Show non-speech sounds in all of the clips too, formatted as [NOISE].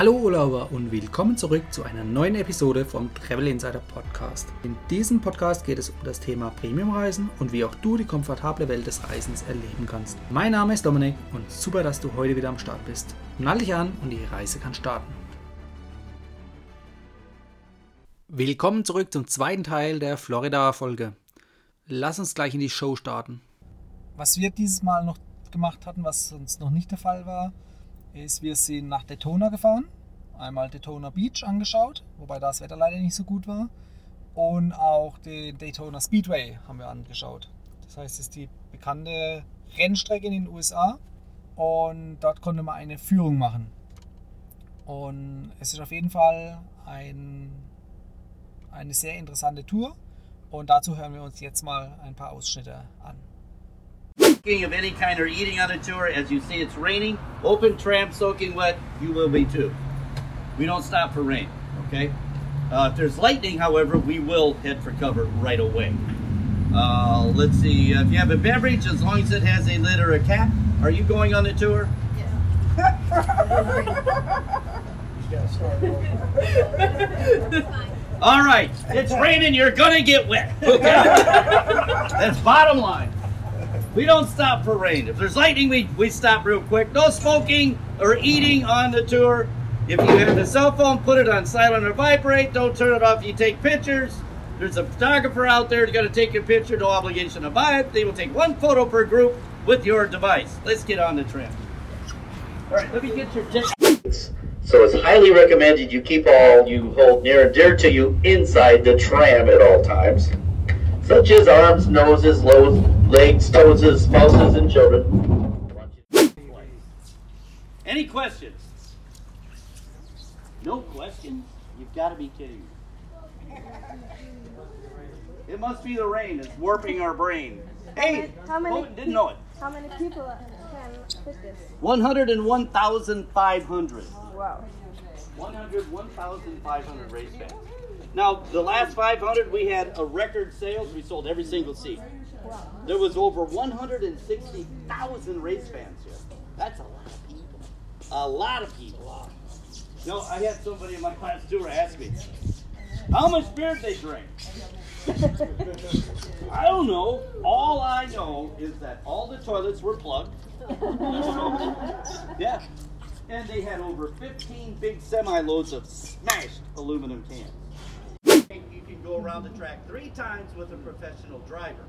Hallo Urlauber und willkommen zurück zu einer neuen Episode vom Travel Insider Podcast. In diesem Podcast geht es um das Thema Premiumreisen und wie auch du die komfortable Welt des Reisens erleben kannst. Mein Name ist Dominik und super, dass du heute wieder am Start bist. Nall dich an und die Reise kann starten. Willkommen zurück zum zweiten Teil der Florida-Folge. Lass uns gleich in die Show starten. Was wir dieses Mal noch gemacht hatten, was sonst noch nicht der Fall war, ist, wir sind nach Daytona gefahren, einmal Daytona Beach angeschaut, wobei das Wetter leider nicht so gut war, und auch den Daytona Speedway haben wir angeschaut. Das heißt, es ist die bekannte Rennstrecke in den USA und dort konnte man eine Führung machen. Und es ist auf jeden Fall ein, eine sehr interessante Tour und dazu hören wir uns jetzt mal ein paar Ausschnitte an. Drinking of any kind or eating on a tour. As you see, it's raining. Open tram, soaking wet. You will be too. We don't stop for rain. Okay. Uh, if there's lightning, however, we will head for cover right away. Uh, let's see. If you have a beverage, as long as it has a lid or a cap, are you going on the tour? Yeah. [LAUGHS] All right. It's raining. You're gonna get wet. Okay. [LAUGHS] That's bottom line. We don't stop for rain. If there's lightning, we, we stop real quick. No smoking or eating on the tour. If you have the cell phone, put it on silent or vibrate. Don't turn it off. You take pictures. There's a photographer out there who's going to take a picture. No obligation to buy it. They will take one photo per group with your device. Let's get on the trip. All right, let me get your ticket. So it's highly recommended you keep all you hold near and dear to you inside the tram at all times, such as arms, noses, lows, legs, toes, spouses, and children. Any questions? No questions? You've got to be kidding me. It must be the rain. It's warping our brain. Hey, How many oh, didn't know it. How many people can fit this? 101,500. Wow. 101,500 race fans. Now, the last 500, we had a record sales. We sold every single seat. There was over 160,000 race fans here. That's a lot of people. A lot of people. You know, I had somebody in my class tour ask me, how much beer did they drink? [LAUGHS] I don't know. All I know is that all the toilets were plugged. [LAUGHS] yeah. And they had over 15 big semi loads of smashed aluminum cans. You can go around the track three times with a professional driver.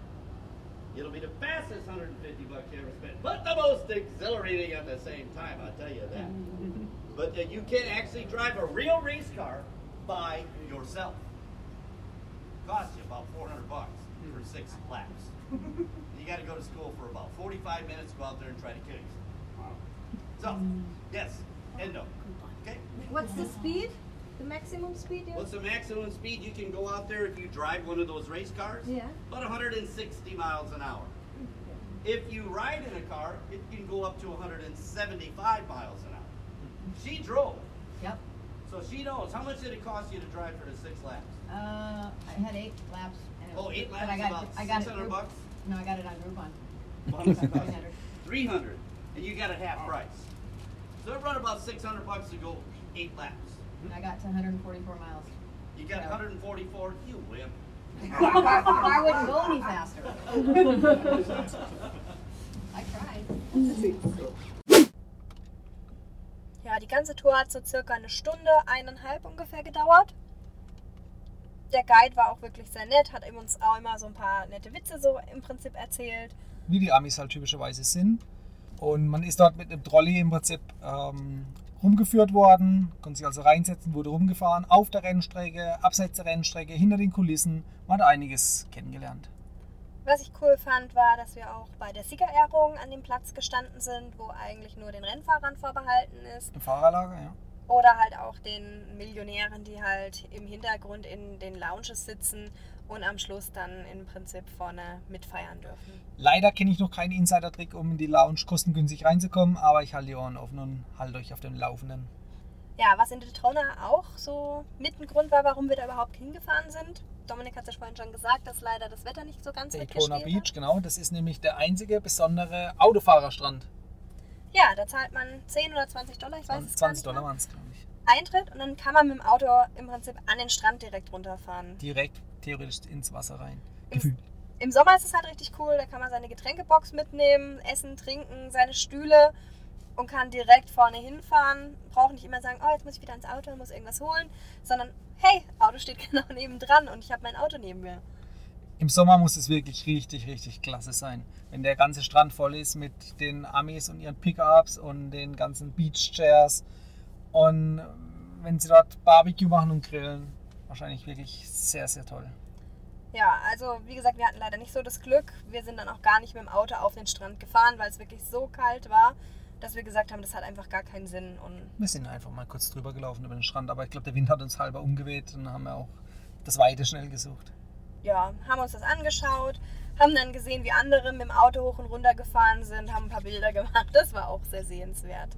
It'll be the fastest 150 bucks you ever spent, but the most exhilarating at the same time, I'll tell you that. [LAUGHS] but uh, you can actually drive a real race car by yourself. Costs you about 400 bucks for six laps. [LAUGHS] you got to go to school for about 45 minutes, go out there and try to kill yourself. So, yes, endo. Okay? What's the speed? The maximum speed? you- What's the maximum speed you can go out there if you drive one of those race cars? Yeah. About 160 miles an hour. If you ride in a car, it can go up to 175 miles an hour. She drove, Yep. so she knows. How much did it cost you to drive for the six laps? Uh, I had eight laps. And it Oh, was- eight but laps, I got, about I got it 600 group- bucks? No, I got it on Groupon. How much it cost? 300. 300. And you got it half price. So it run about 600 bucks to go eight laps. And I got to 144 miles. You got 144, you win. [LAUGHS] I wouldn't go any faster. [LAUGHS] I tried. Ja, die ganze Tour hat so circa eine Stunde, eineinhalb ungefähr gedauert. Der Guide war auch wirklich sehr nett, hat uns auch immer so ein paar nette Witze so im Prinzip erzählt. wie die Amis halt typischerweise sind. Und man ist dort mit einem Trolley im Prinzip ähm, rumgeführt worden, konnte sich also reinsetzen, wurde rumgefahren, auf der Rennstrecke, abseits der Rennstrecke, hinter den Kulissen. Man hat einiges kennengelernt. Was ich cool fand, war, dass wir auch bei der Siegerehrung an dem Platz gestanden sind, wo eigentlich nur den Rennfahrern vorbehalten ist. Im Fahrerlager, ja. Oder halt auch den Millionären, die halt im Hintergrund in den Lounges sitzen und am Schluss dann im Prinzip vorne mitfeiern dürfen. Leider kenne ich noch keinen Insider-Trick, um in die Lounge kostengünstig reinzukommen, aber ich halte die Ohren offen und halte euch auf dem Laufenden. Ja, was in Daytona auch so mit ein Grund war, warum wir da überhaupt hingefahren sind. Dominik hat es ja vorhin schon gesagt, dass leider das Wetter nicht so ganz Daytona Beach, genau. Das ist nämlich der einzige besondere Autofahrerstrand. Ja, da zahlt man 10 oder 20 Dollar, ich weiß es gar 20 nicht Dollar mehr. waren es, glaube ich. Eintritt und dann kann man mit dem Auto im Prinzip an den Strand direkt runterfahren. Direkt theoretisch ins Wasser rein. Im-. Im Sommer ist es halt richtig cool, da kann man seine Getränkebox mitnehmen, essen, trinken, seine Stühle und kann direkt vorne hinfahren. Braucht nicht immer sagen, oh, jetzt muss ich wieder ins Auto und muss irgendwas holen, sondern hey, Auto steht [LAUGHS] genau nebendran und ich habe mein Auto neben mir. Im Sommer muss es wirklich richtig, richtig klasse sein. Wenn der ganze Strand voll ist mit den Amis und ihren Pickups und den ganzen Beach-Chairs. Und wenn sie dort Barbecue machen und grillen, wahrscheinlich wirklich sehr, sehr toll. Ja, also wie gesagt, wir hatten leider nicht so das Glück. Wir sind dann auch gar nicht mit dem Auto auf den Strand gefahren, weil es wirklich so kalt war, dass wir gesagt haben, das hat einfach gar keinen Sinn. Und Wir sind einfach mal kurz drüber gelaufen über den Strand, aber ich glaube, der Wind hat uns halber umgeweht und haben wir auch das Weite schnell gesucht. ja, haben uns das angeschaut, haben dann gesehen, wie andere mit dem Auto hoch und runter gefahren sind, haben ein paar Bilder [LAUGHS] gemacht. Das war auch sehr sehenswert.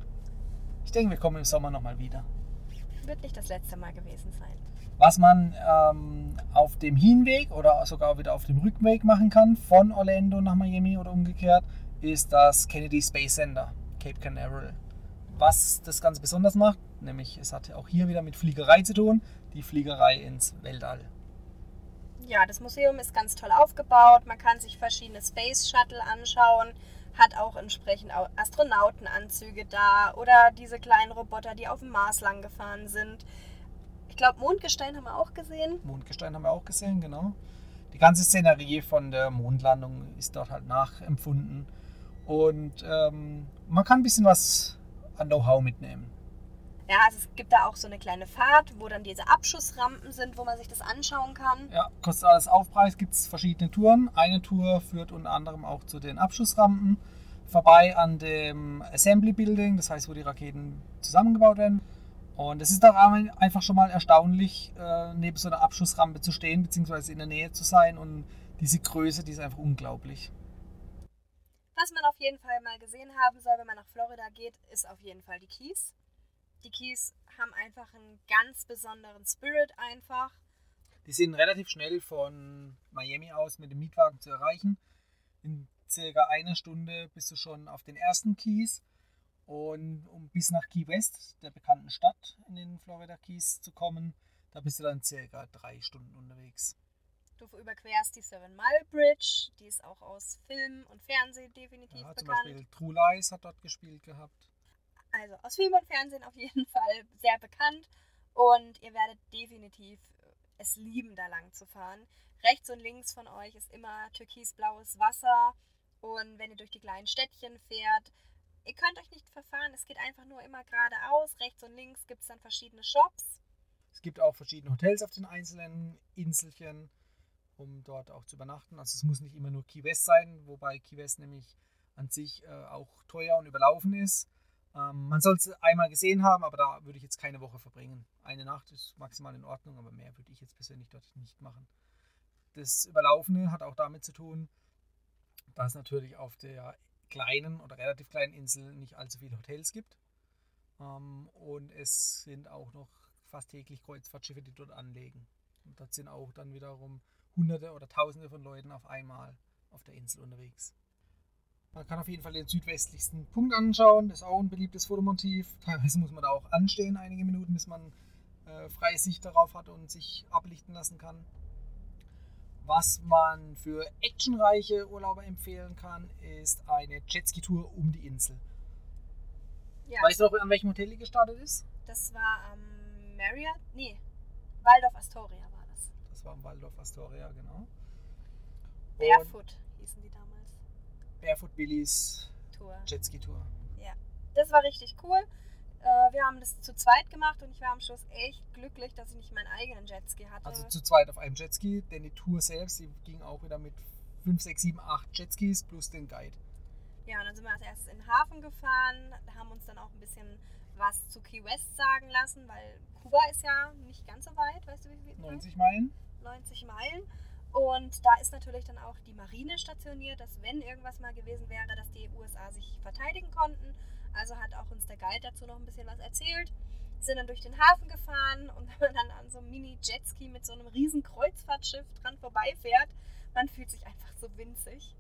Ich denke, wir kommen im Sommer nochmal wieder. Wird nicht das letzte Mal gewesen sein. Was man ähm, auf dem Hinweg oder sogar wieder auf dem Rückweg machen kann, von Orlando nach Miami oder umgekehrt, ist das Kennedy Space Center, Cape Canaveral. Was das Ganze besonders macht, nämlich es hat auch hier wieder mit Fliegerei zu tun, die Fliegerei ins Weltall. Ja, das Museum ist ganz toll aufgebaut. Man kann sich verschiedene Space Shuttle anschauen, hat auch entsprechend Au- Astronautenanzüge da oder diese kleinen Roboter, die auf dem Mars lang gefahren sind. Ich glaube, Mondgestein haben wir auch gesehen. Mondgestein haben wir auch gesehen, genau. Die ganze Szenerie von der Mondlandung ist dort halt nachempfunden. Und ähm, man kann ein bisschen was an Know-how mitnehmen. Ja, also es gibt da auch so eine kleine Fahrt, wo dann diese Abschussrampen sind, wo man sich das anschauen kann. Ja, kostet alles Aufpreis, gibt es verschiedene Touren. Eine Tour führt unter anderem auch zu den Abschussrampen, vorbei an dem Assembly Building, das heißt, wo die Raketen zusammengebaut werden. Und es ist auch einfach schon mal erstaunlich, äh, neben so einer Abschussrampe zu stehen, beziehungsweise in der Nähe zu sein. Und diese Größe, die ist einfach unglaublich. Was man auf jeden Fall mal gesehen haben soll, wenn man nach Florida geht, ist auf jeden Fall die Keys. Die Keys haben einfach einen ganz besonderen Spirit einfach. Die sind relativ schnell von Miami aus mit dem Mietwagen zu erreichen. In circa einer Stunde bist du schon auf den ersten Keys. Und um bis nach Key West, der bekannten Stadt in den Florida Keys zu kommen, da bist du dann circa drei Stunden unterwegs. Du überquerst die Seven Mile Bridge, die ist auch aus Film und Fernsehen definitiv Ja, zum bekannt. Beispiel True Lies hat dort gespielt gehabt. Also aus Film und Fernsehen auf jeden [LAUGHS] Fall sehr bekannt. Und ihr werdet definitiv es lieben, da lang zu fahren. Rechts und links von euch ist immer türkisblaues Wasser. Und wenn ihr durch die kleinen Städtchen fährt, ihr könnt euch nicht verfahren. Es geht einfach nur immer geradeaus. Rechts und links gibt es dann verschiedene Shops. Es gibt auch verschiedene Hotels auf den einzelnen Inselchen, um dort auch zu übernachten. Also es muss nicht immer nur Key West sein, wobei Key West nämlich an sich äh, auch teuer und überlaufen ist. Ähm, man soll es einmal gesehen haben, aber da würde ich jetzt keine Woche verbringen. Eine Nacht ist maximal in Ordnung, aber mehr würde ich jetzt persönlich dort nicht machen. Das Überlaufene hat auch damit zu tun, dass natürlich auf der kleinen oder relativ kleinen Insel nicht allzu viele Hotels gibt. Ähm, und es sind auch noch fast täglich Kreuzfahrtschiffe, die dort anlegen. Und dort sind auch dann wiederum Hunderte oder Tausende von Leuten auf einmal auf der Insel unterwegs. Man kann auf jeden Fall den südwestlichsten Punkt anschauen. Das ist auch ein beliebtes Fotomotiv. Teilweise muss man da auch anstehen, einige Minuten, bis man äh, freie Sicht darauf hat und sich ablichten lassen kann. Was man für actionreiche Urlauber empfehlen kann, ist eine Jetski-Tour um die Insel. Ja, Weißt du noch, an welchem Hotel die gestartet ist? das war am Marriott. Nee, Waldorf Astoria war das. Das war im Waldorf Astoria, genau. Barefoot hießen die damals. Barefoot Billys Tour. Jetski Tour. Das war richtig cool. Äh, wir haben das zu zweit gemacht und ich war am Schluss echt glücklich, dass ich nicht meinen eigenen Jetski hatte. Also zu zweit auf einem Jetski, denn die Tour selbst, die ging auch wieder mit 5, 6, 7, 8 Jetskis plus den Guide. ja, und dann sind wir als erstes in den Hafen gefahren, haben uns dann auch ein bisschen was zu Key West sagen lassen, weil Kuba ist ja nicht ganz so weit, weißt du wie viel? 90 Meilen. 90 Meilen. Und da ist natürlich dann auch die Marine stationiert, dass wenn irgendwas mal gewesen wäre, dass die USA sich verteidigen konnten. Also hat auch uns der Guide dazu noch ein bisschen was erzählt. Sind dann durch den Hafen gefahren und [LAUGHS] wenn man dann an so einem Mini-Jetski mit so einem riesen Kreuzfahrtschiff dran vorbeifährt, man fühlt sich einfach so winzig.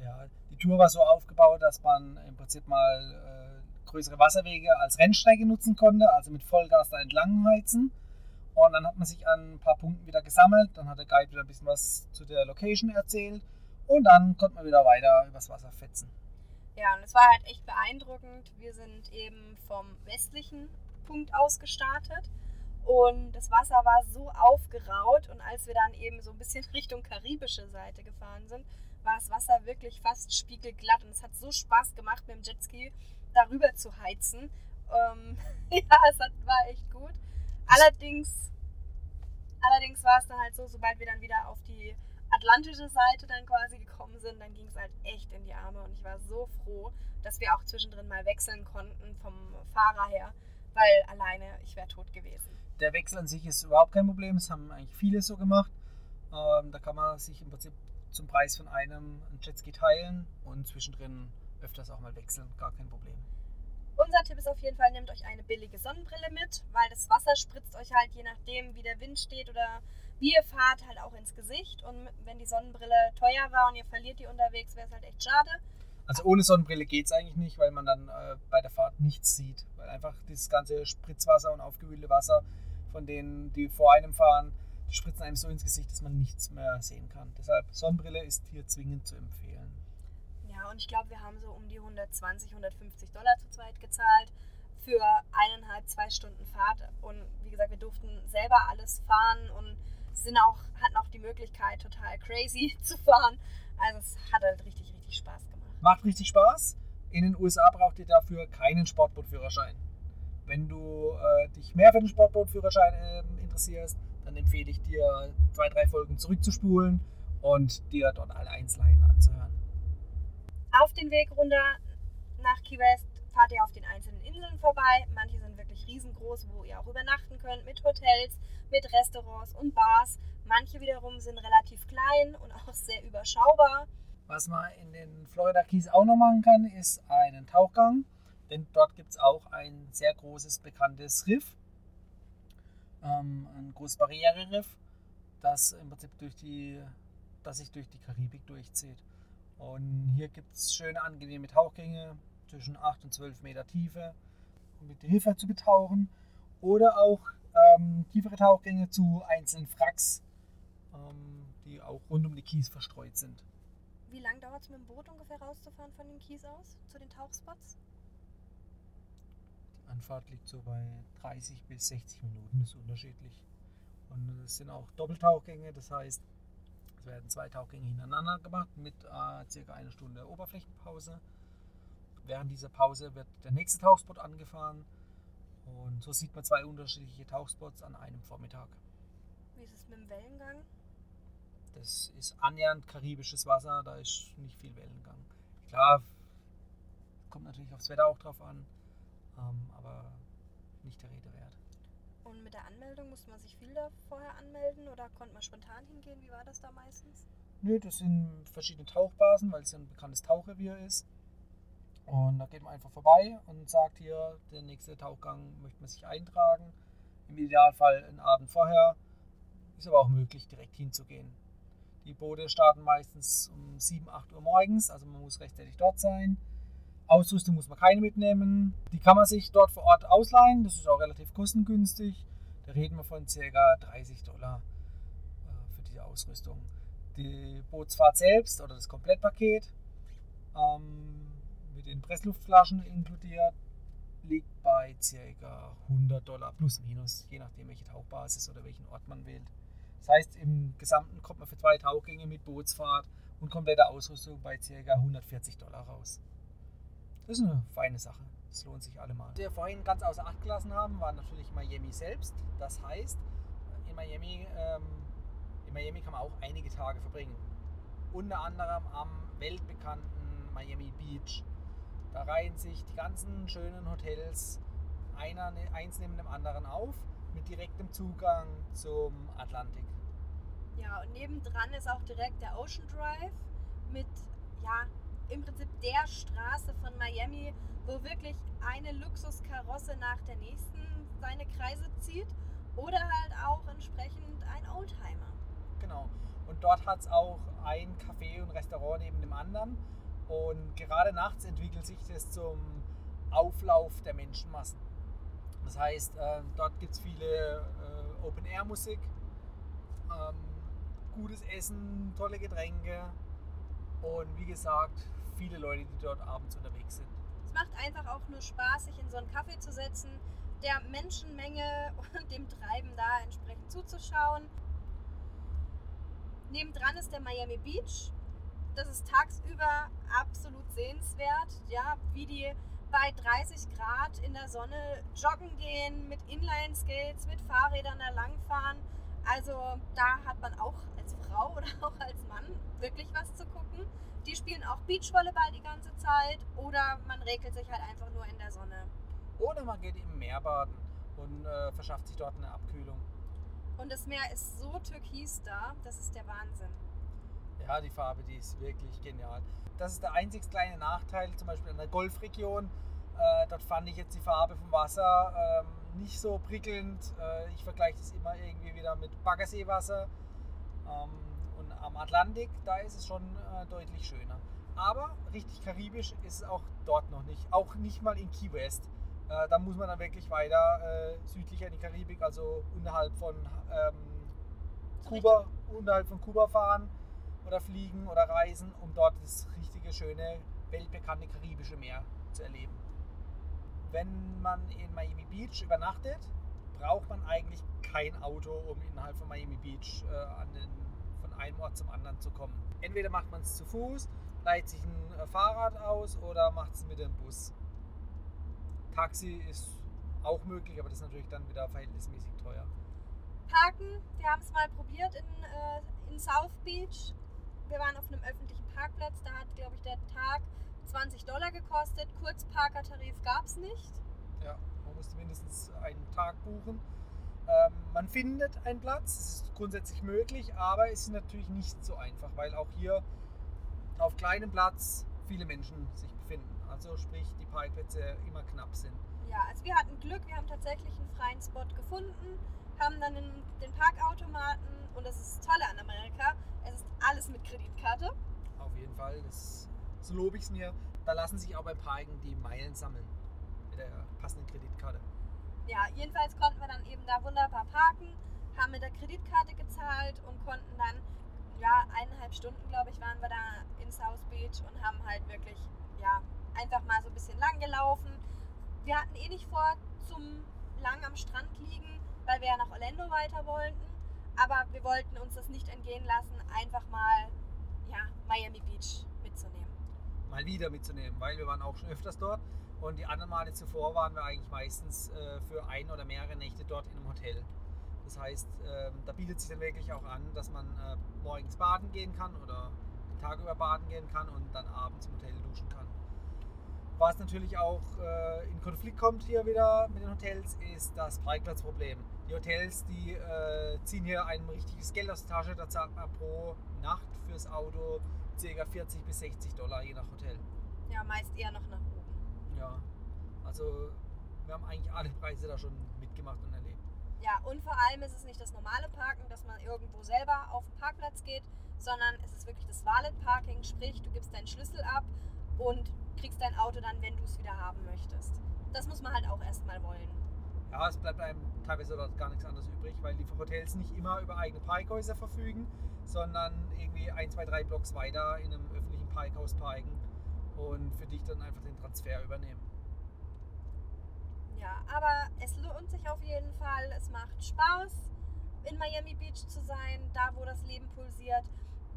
Ja, die Tour war so aufgebaut, dass man im Prinzip mal äh, größere Wasserwege als Rennstrecke nutzen konnte, also mit Vollgas da entlang heizen. Und dann hat man sich an ein paar Punkten wieder gesammelt, dann hat der Guide wieder ein bisschen was zu der Location erzählt und dann konnte man wieder weiter übers Wasser fetzen. Ja, und es war halt echt beeindruckend. Wir sind eben vom westlichen Punkt aus gestartet und das Wasser war so aufgeraut und als wir dann eben so ein bisschen [LAUGHS] Richtung karibische Seite gefahren sind, war das Wasser wirklich fast spiegelglatt und es hat so Spaß gemacht mit dem Jetski darüber zu heizen. Ähm, [LAUGHS] ja, es hat, war echt gut. Allerdings, allerdings war es dann halt so, sobald wir dann wieder auf die atlantische Seite dann quasi gekommen sind, dann ging es halt echt in die Arme und ich war so froh, dass wir auch zwischendrin mal wechseln konnten vom Fahrer her, weil alleine ich wäre tot gewesen. Der Wechsel an sich ist überhaupt kein Problem, das haben eigentlich viele so gemacht. Ähm, da kann man sich im Prinzip zum Preis von einem ein Jetski teilen und zwischendrin öfters auch mal wechseln, gar kein Problem. Unser Tipp ist auf jeden Fall, nehmt euch eine billige Sonnenbrille mit, weil das Wasser spritzt euch halt je nachdem, wie der Wind steht oder wie ihr fahrt, halt auch ins Gesicht. Und wenn die Sonnenbrille teuer war und ihr verliert die unterwegs, wäre es halt echt schade. Also ohne Sonnenbrille geht es eigentlich nicht, weil man dann äh, bei der Fahrt nichts sieht. Weil einfach dieses ganze Spritzwasser und aufgewühlte Wasser von denen, die vor einem fahren, die spritzen einem so ins Gesicht, dass man nichts mehr sehen kann. Deshalb Sonnenbrille ist hier zwingend zu empfehlen. Ja, und ich glaube, wir haben so um die 120, 150 Dollar zu zweit gezahlt für eineinhalb, zwei Stunden Fahrt. Und wie gesagt, wir durften selber alles fahren und sind auch, hatten auch die Möglichkeit, total crazy [LAUGHS] zu fahren. Also es hat halt richtig, richtig Spaß gemacht. Macht richtig Spaß. In den USA braucht ihr dafür keinen Sportbootführerschein. Wenn du äh, dich mehr für den Sportbootführerschein äh, interessierst, dann empfehle ich dir, zwei, drei Folgen zurückzuspulen und dir dort alle Einzelheiten anzuhören. Den Weg runter nach Key West fahrt ihr auf den einzelnen Inseln vorbei. Manche sind wirklich riesengroß, wo ihr auch übernachten könnt, mit Hotels, mit Restaurants und Bars. Manche wiederum sind relativ klein und [LAUGHS] auch sehr überschaubar. Was man in den Florida Keys auch noch machen kann, ist einen Tauchgang. Denn dort gibt es auch ein sehr großes, bekanntes Riff. Ähm, ein großes Barriereriff, das im Prinzip durch die, das sich durch die Karibik durchzieht. Und hier gibt es schöne, angenehme Tauchgänge zwischen 8 und 12 Meter Tiefe, um mit der Hilfe zu betauchen. Oder auch ähm, tiefere Tauchgänge zu einzelnen Wracks, ähm, die auch rund um die Kies verstreut sind. Wie lange dauert es mit dem Boot ungefähr rauszufahren von den Kies aus zu den Tauchspots? Die Anfahrt liegt so bei 30 bis 60 Minuten, das ist unterschiedlich. Und es sind auch Doppeltauchgänge, das heißt, es werden zwei Tauchgänge hintereinander gemacht mit äh, circa einer Stunde Oberflächenpause. Während dieser Pause wird der nächste Tauchspot angefahren und so sieht man zwei unterschiedliche Tauchspots an einem Vormittag. Wie ist es mit dem Wellengang? Das ist annähernd karibisches Wasser, da ist nicht viel Wellengang. Klar, kommt natürlich aufs Wetter auch drauf an, ähm, aber nicht der Rede wert. Und mit der Anmeldung musste man sich viel da vorher anmelden oder konnte man spontan hingehen? Wie war das da meistens? Nö, das sind verschiedene Tauchbasen, weil es ja ein bekanntes Tauchrevier ist. Und da geht man einfach vorbei und sagt hier, der nächste Tauchgang möchte man sich eintragen. Im Idealfall einen Abend vorher. Ist aber auch möglich, direkt hinzugehen. Die Boote starten meistens um 7, 8 Uhr morgens, also man muss rechtzeitig dort sein. Ausrüstung muss man keine mitnehmen. Die kann man sich dort vor Ort ausleihen. Das ist auch relativ kostengünstig. Da reden wir von ca. 30 Dollar äh, für diese Ausrüstung. Die Bootsfahrt selbst oder das Komplettpaket ähm, mit den Pressluftflaschen inkludiert liegt bei ca. 100 Dollar plus minus, je nachdem welche Tauchbasis oder welchen Ort man wählt. Das heißt, im Gesamten kommt man für zwei Tauchgänge mit Bootsfahrt und kompletter Ausrüstung bei ca. 140 Dollar raus. Das ist eine feine Sache. Das lohnt sich allemal. Was wir vorhin ganz außer Acht gelassen haben, war natürlich Miami selbst. Das heißt, in Miami, ähm, in Miami kann man auch einige Tage verbringen. Unter anderem am weltbekannten Miami Beach. Da reihen sich die ganzen schönen Hotels einer, ne, eins neben dem anderen auf mit direktem Zugang zum Atlantik. Ja, und nebendran ist auch direkt der Ocean Drive mit, ja, im Prinzip der Straße von Miami, wo wirklich eine Luxuskarosse nach der nächsten seine Kreise zieht oder halt auch entsprechend ein Oldtimer. Genau. Und dort hat es auch ein Café und Restaurant neben dem anderen. Und gerade nachts entwickelt sich das zum Auflauf der Menschenmassen. Das heißt, äh, dort gibt es viele äh, Open-Air-Musik, ähm, gutes Essen, tolle Getränke und wie gesagt, viele Leute, die dort abends unterwegs sind. Es macht einfach auch nur Spaß, sich in so einen Kaffee zu setzen, der Menschenmenge und dem Treiben da entsprechend zuzuschauen. Nebendran ist der Miami Beach. Das ist tagsüber absolut sehenswert, ja, wie die bei 30 Grad in der Sonne joggen gehen, mit Inline-Skates, mit Fahrrädern da langfahren. Also da hat man auch Frau oder [LAUGHS] auch als Mann wirklich was zu gucken. Die spielen auch Beachvolleyball die ganze Zeit oder man regelt sich halt einfach nur in der Sonne. Oder man geht im Meer baden und äh, verschafft sich dort eine Abkühlung. Und das Meer ist so türkis da, das ist der Wahnsinn. Ja, die Farbe, die ist wirklich genial. Das ist der einzig kleine Nachteil, zum Beispiel in der Golfregion. Äh, dort fand ich jetzt die Farbe vom Wasser ähm, nicht so prickelnd. Äh, ich vergleiche das immer irgendwie wieder mit Baggerseewasser. Ähm, und am Atlantik, da ist es schon äh, deutlich schöner. Aber richtig karibisch ist es auch dort noch nicht. Auch nicht mal in Key West. Äh, da muss man dann wirklich weiter äh, südlicher in die Karibik, also unterhalb von ähm, Kuba, unterhalb von Kuba fahren oder fliegen oder reisen, um dort das richtige, schöne, weltbekannte karibische Meer zu erleben. Wenn man in Miami Beach übernachtet, braucht man eigentlich kein Auto, um innerhalb von Miami Beach äh, den, von einem Ort zum anderen zu kommen. Entweder macht man es zu Fuß, leiht sich ein äh, Fahrrad aus oder macht es mit dem Bus. Taxi ist auch möglich, aber das ist natürlich dann wieder verhältnismäßig teuer. Parken, wir haben es mal probiert in, äh, in South Beach. Wir waren auf einem öffentlichen Parkplatz, da hat, glaube ich, der Tag 20 Dollar gekostet. Kurzparkertarif gab es nicht. Ja, man musste mindestens einen Tag buchen. Ähm, man findet einen Platz, es ist grundsätzlich möglich, aber es ist natürlich nicht so einfach, weil auch hier auf kleinem Platz viele Menschen sich befinden. Also sprich, die Parkplätze immer knapp sind. Ja, also wir hatten Glück, wir haben tatsächlich einen freien Spot gefunden, haben dann den, Parkautomaten und das ist das Tolle an Amerika, es ist alles mit Kreditkarte. Auf jeden Fall, das, so lobe ich es mir. Da lassen sich auch beim Parken die Meilen sammeln mit der passenden Kreditkarte. Ja, jedenfalls konnten wir dann eben da wunderbar parken, haben mit der Kreditkarte gezahlt und konnten dann, ja, eineinhalb Stunden, glaube ich, waren wir da in South Beach und haben halt wirklich, ja, einfach mal so ein bisschen lang gelaufen. Wir hatten eh nicht vor, zum lang am Strand liegen, weil wir ja nach Orlando weiter wollten. Aber wir wollten uns das nicht entgehen lassen, einfach mal, ja, Miami Beach mitzunehmen. Mal wieder mitzunehmen, weil wir waren auch schon öfters dort und die anderen Male zuvor waren wir eigentlich meistens äh, für ein oder mehrere Nächte dort in einem Hotel. Das heißt, ähm, da bietet sich dann wirklich auch an, dass man äh, morgens baden gehen kann oder den Tag über baden gehen kann und dann abends im Hotel duschen kann. Was natürlich auch äh, in Konflikt kommt hier wieder mit den Hotels, ist das Parkplatzproblem. Die Hotels, die äh, ziehen hier ein richtiges Geld aus der Tasche. Da zahlt man pro Nacht fürs Auto ca. 40 bis 60 Dollar je nach Hotel. Ja, meist eher noch nach oben. Ja, also wir haben eigentlich alle Preise da schon mitgemacht und erlebt. Ja, und vor allem ist es nicht das normale Parken, dass man irgendwo selber auf den Parkplatz geht, sondern es ist wirklich das Valet Parking, sprich, du gibst deinen Schlüssel ab und kriegst dein Auto dann, wenn du es wieder haben möchtest. Das muss man halt auch erstmal wollen. Ja, es bleibt einem teilweise dort gar nichts anderes übrig, weil die Hotels nicht immer über eigene Parkhäuser verfügen, sondern irgendwie ein, zwei, drei Blocks weiter in einem öffentlichen Parkhaus parken und für dich dann einfach den Transfer übernehmen. Ja, aber es lohnt sich auf jeden Fall. Es macht Spaß, in Miami Beach zu sein, da wo das Leben pulsiert.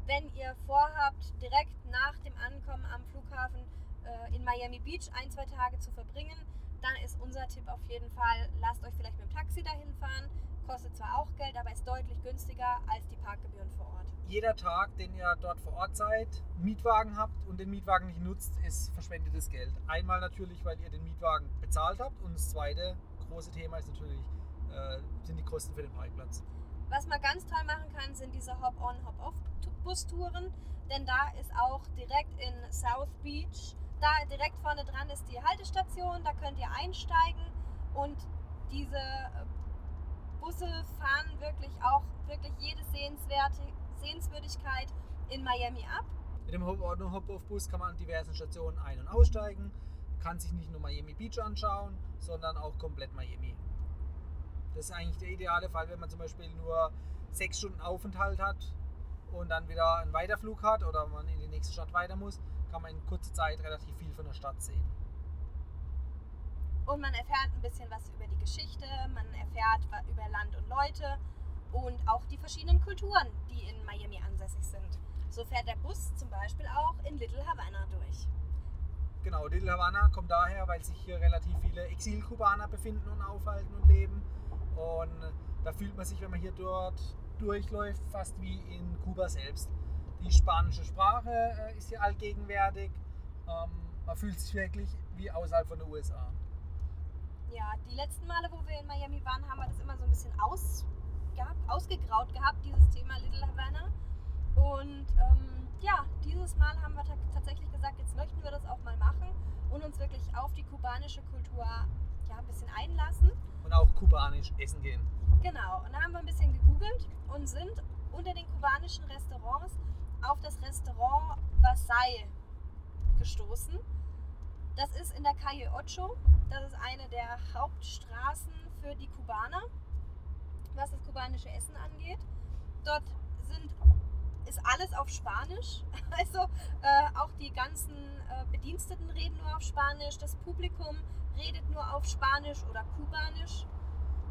Wenn ihr vorhabt, direkt nach dem Ankommen am Flughafen äh, in Miami Beach ein, zwei Tage zu verbringen, dann ist unser Tipp auf jeden Fall, lasst euch vielleicht mit dem Taxi dahin fahren. Kostet zwar auch Geld, aber ist deutlich günstiger als die Parkgebühren vor Ort. Jeder Tag, den ihr dort vor Ort seid, Mietwagen habt und den Mietwagen nicht nutzt, ist verschwendetes Geld. Einmal natürlich, weil ihr den Mietwagen bezahlt habt und das zweite große Thema ist natürlich, äh, sind die Kosten für den Parkplatz. Was man ganz toll machen kann, sind diese Hop-on, Hop-off-Bus-Touren. Denn da ist auch direkt in South Beach, da direkt vorne dran ist die Haltestation, da könnt ihr einsteigen und diese Busse fahren wirklich auch wirklich jede Sehenswerte, Sehenswürdigkeit in Miami ab. Mit dem Hop-off-Bus kann man an diversen Stationen ein- und aussteigen. kann sich nicht nur Miami Beach anschauen, sondern auch komplett Miami. Das ist eigentlich der ideale Fall, wenn man zum Beispiel nur sechs Stunden Aufenthalt hat und dann wieder einen Weiterflug hat oder man in die nächste Stadt weiter muss, kann man in kurzer Zeit relativ viel von der Stadt sehen. Und man erfährt ein bisschen was über die Geschichte, man erfährt über Land und Leute und auch die verschiedenen Kulturen, die in Miami ansässig sind. So fährt der Bus zum Beispiel auch in Little Havana durch. Genau, Little Havana kommt daher, weil sich hier relativ viele Exil-Kubaner befinden und aufhalten und leben. Und da fühlt man sich, wenn man hier dort durchläuft, fast wie in Kuba selbst. Die spanische Sprache äh, ist hier allgegenwärtig. Ähm, man fühlt sich wirklich wie außerhalb von den USA. Ja, die letzten Male, wo wir in Miami waren, haben wir das immer so ein bisschen aus, gehabt, ausgegraut gehabt, dieses Thema Little Havana. Und ähm, ja, dieses Mal haben wir ta tatsächlich gesagt, jetzt möchten wir das auch mal machen und uns wirklich auf die kubanische Kultur ja, ein bisschen einlassen. Und auch kubanisch essen gehen. Genau, und da haben wir ein bisschen gegoogelt und sind unter den kubanischen Restaurants auf das Restaurant Vasai gestoßen. Das ist in der Calle Ocho. Das ist eine der Hauptstraßen für die Kubaner, was das kubanische Essen angeht. Dort sind, ist alles auf Spanisch. [LAUGHS] Also äh, auch die ganzen äh, Bediensteten reden nur auf Spanisch. Das Publikum redet nur auf Spanisch oder Kubanisch.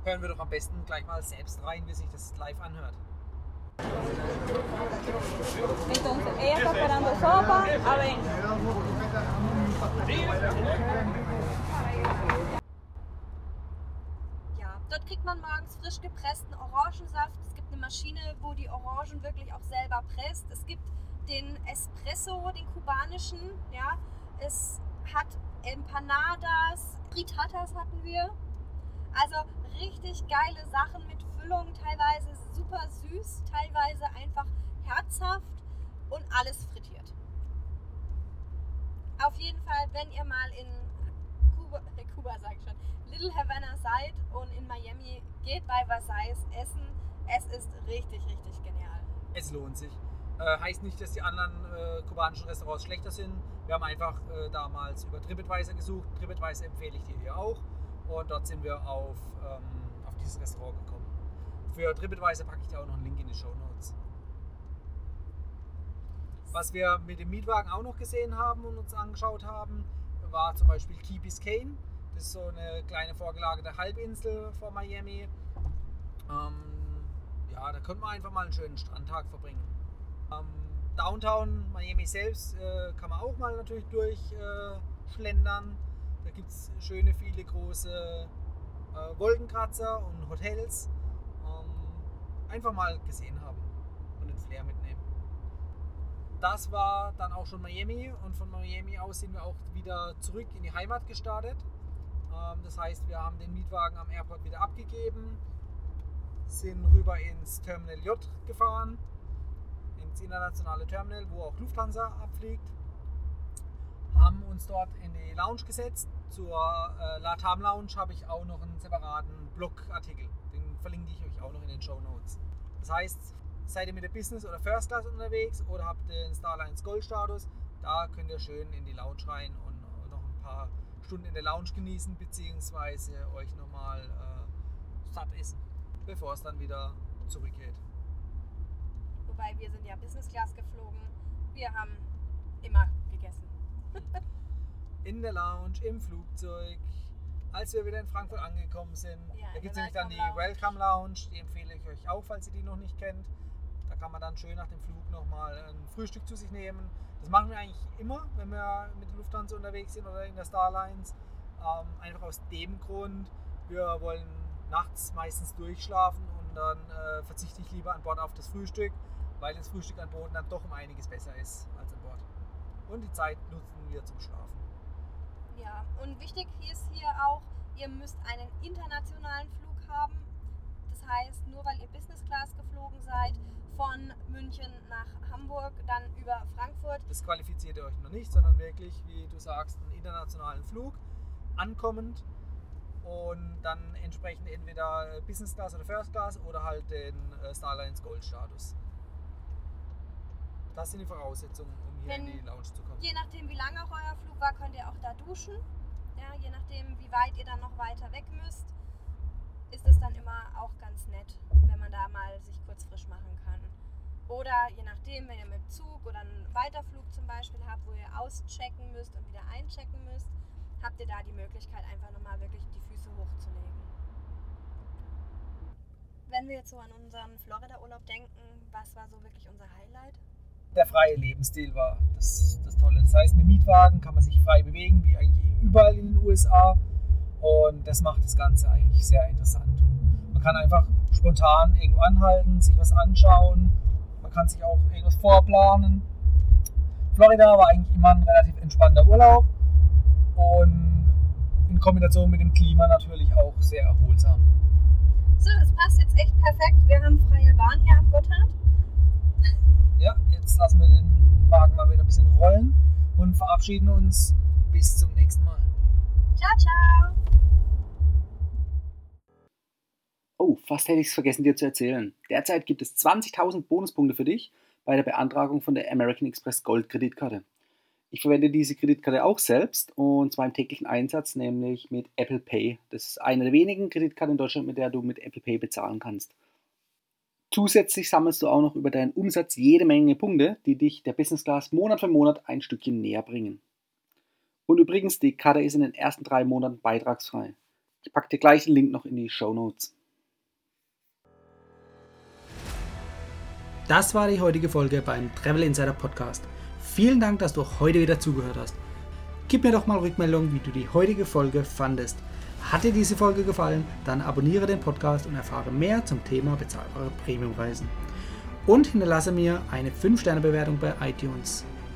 Hören wir doch am besten gleich mal selbst rein, wie sich das live anhört. Entonces, ella está esperando sopa. A ver. Ja, dort kriegt man morgens frisch gepressten Orangensaft. Es gibt eine Maschine, wo die Orangen wirklich auch selber presst. Es gibt den Espresso, den kubanischen. Ja, es hat Empanadas, Frittatas hatten wir. Also richtig geile Sachen mit Füllung, teilweise super süß, teilweise einfach herzhaft und alles frittiert. Auf jeden Fall, wenn ihr mal in Kuba, [LAUGHS] Kuba sag ich schon, Little Havana seid und in Miami geht bei Versailles essen, es ist richtig, richtig genial. Es lohnt sich. Äh, heißt nicht, dass die anderen äh, kubanischen Restaurants schlechter sind. Wir haben einfach äh, damals über TripAdvisor gesucht. TripAdvisor empfehle ich dir hier auch. Und dort sind wir auf, ähm, auf dieses Restaurant gekommen. Für TripAdvisor packe ich dir auch noch einen Link in die Show Notes. Was wir mit dem Mietwagen auch noch gesehen haben und uns angeschaut haben, war zum Beispiel Key Biscayne. Das ist so eine kleine vorgelagerte Halbinsel vor Miami. Ähm, ja, da könnte man einfach mal einen schönen Strandtag verbringen. Ähm, Downtown Miami selbst äh, kann man auch mal natürlich durchschlendern. Äh, da gibt es schöne, viele große äh, Wolkenkratzer und Hotels. Ähm, einfach mal gesehen haben und den Flair mitnehmen. Das war dann auch schon Miami und von Miami aus sind wir auch wieder zurück in die Heimat gestartet. Ähm, das heißt, wir haben den Mietwagen am Airport wieder abgegeben, sind rüber ins Terminal J gefahren, ins internationale Terminal, wo auch Lufthansa abfliegt. Haben uns dort in die Lounge gesetzt. Zur äh, Latam Lounge habe ich auch noch einen separaten Blogartikel. Den verlinke ich euch auch noch in den Show Notes. Das heißt, seid ihr mit der Business oder First Class unterwegs oder habt den Starlines Gold Status, da könnt ihr schön in die Lounge rein und noch ein paar Stunden in der Lounge genießen, beziehungsweise euch nochmal äh, satt essen, bevor es dann wieder zurückgeht. Wobei wir sind ja Business Class geflogen. Wir haben immer gegessen. [LAUGHS] In der Lounge, im Flugzeug, als wir wieder in Frankfurt angekommen sind. Ja, da gibt es nämlich dann die Welcome Lounge, die empfehle ich euch auch, falls ihr die noch nicht kennt. Kann man dann schön nach dem Flug nochmal ein Frühstück zu sich nehmen. Das machen wir eigentlich immer, wenn wir mit der Lufthansa unterwegs sind oder in der Starlines. Ähm, einfach aus dem Grund, wir wollen nachts meistens durchschlafen und dann äh, verzichte ich lieber an Bord auf das Frühstück, weil das Frühstück an Bord dann doch um einiges besser ist als an Bord. Und die Zeit nutzen wir zum Schlafen. Ja, und wichtig ist hier auch, ihr müsst einen internationalen Flug haben. Das heißt, nur weil ihr Business Class geflogen seid, von München nach Hamburg, dann über Frankfurt, Das qualifiziert ihr euch noch nicht, sondern wirklich, wie du sagst, einen internationalen Flug, ankommend und dann entsprechend entweder Business Class oder First Class oder halt den äh, Starlines Gold Status. Das sind die Voraussetzungen, um hier in Wenn- die Lounge zu kommen. Je nachdem, wie lang auch euer Flug war, könnt ihr auch da duschen. Ja, je nachdem, wie weit ihr dann noch weiter weg müsst, ist es dann immer auch ganz nett, wenn man da mal sich kurz frisch machen kann. Oder je nachdem, wenn ihr mit Zug oder einen Weiterflug zum Beispiel habt, wo ihr auschecken müsst und wieder einchecken müsst, habt ihr da die Möglichkeit, einfach nochmal wirklich die Füße hochzulegen. Wenn wir jetzt so an unseren Florida-Urlaub denken, was war so wirklich unser Highlight? der freie Lebensstil war das, das Tolle. Das heißt, mit Mietwagen kann man sich frei bewegen, wie eigentlich überall in den USA. Und das macht das Ganze eigentlich sehr interessant. Man kann einfach spontan irgendwo anhalten, sich was anschauen. Man kann sich auch irgendwas vorplanen. Florida war eigentlich immer ein relativ entspannter Urlaub und in Kombination mit dem Klima natürlich auch sehr erholsam. So, das passt jetzt echt perfekt. Wir haben freie Bahn hier am Gotthard. Ja, jetzt lassen wir den Wagen mal wieder ein bisschen rollen und verabschieden uns bis zum nächsten Mal. Ciao, ciao! Oh, fast hätte ich es vergessen dir zu erzählen. Derzeit gibt es 20.000 Bonuspunkte für dich bei der Beantragung von der American Express Gold Kreditkarte. Ich verwende diese Kreditkarte auch selbst und zwar im täglichen Einsatz, nämlich mit Apple Pay. Das ist eine der wenigen Kreditkarten in Deutschland, mit der du mit Apple Pay bezahlen kannst. Zusätzlich sammelst du auch noch über deinen Umsatz jede Menge Punkte, die dich der Business Class Monat für Monat ein Stückchen näher bringen. Und übrigens, die Karte ist in den ersten drei Monaten beitragsfrei. Ich packe dir gleich den Link noch in die Show Notes. Das war die heutige Folge beim Travel Insider Podcast. Vielen Dank, dass du heute wieder zugehört hast. Gib mir doch mal Rückmeldung, wie du die heutige Folge fandest. Hat dir diese Folge gefallen, dann abonniere den Podcast und erfahre mehr zum Thema bezahlbare Premiumreisen. Und hinterlasse mir eine 5-Sterne-Bewertung bei iTunes.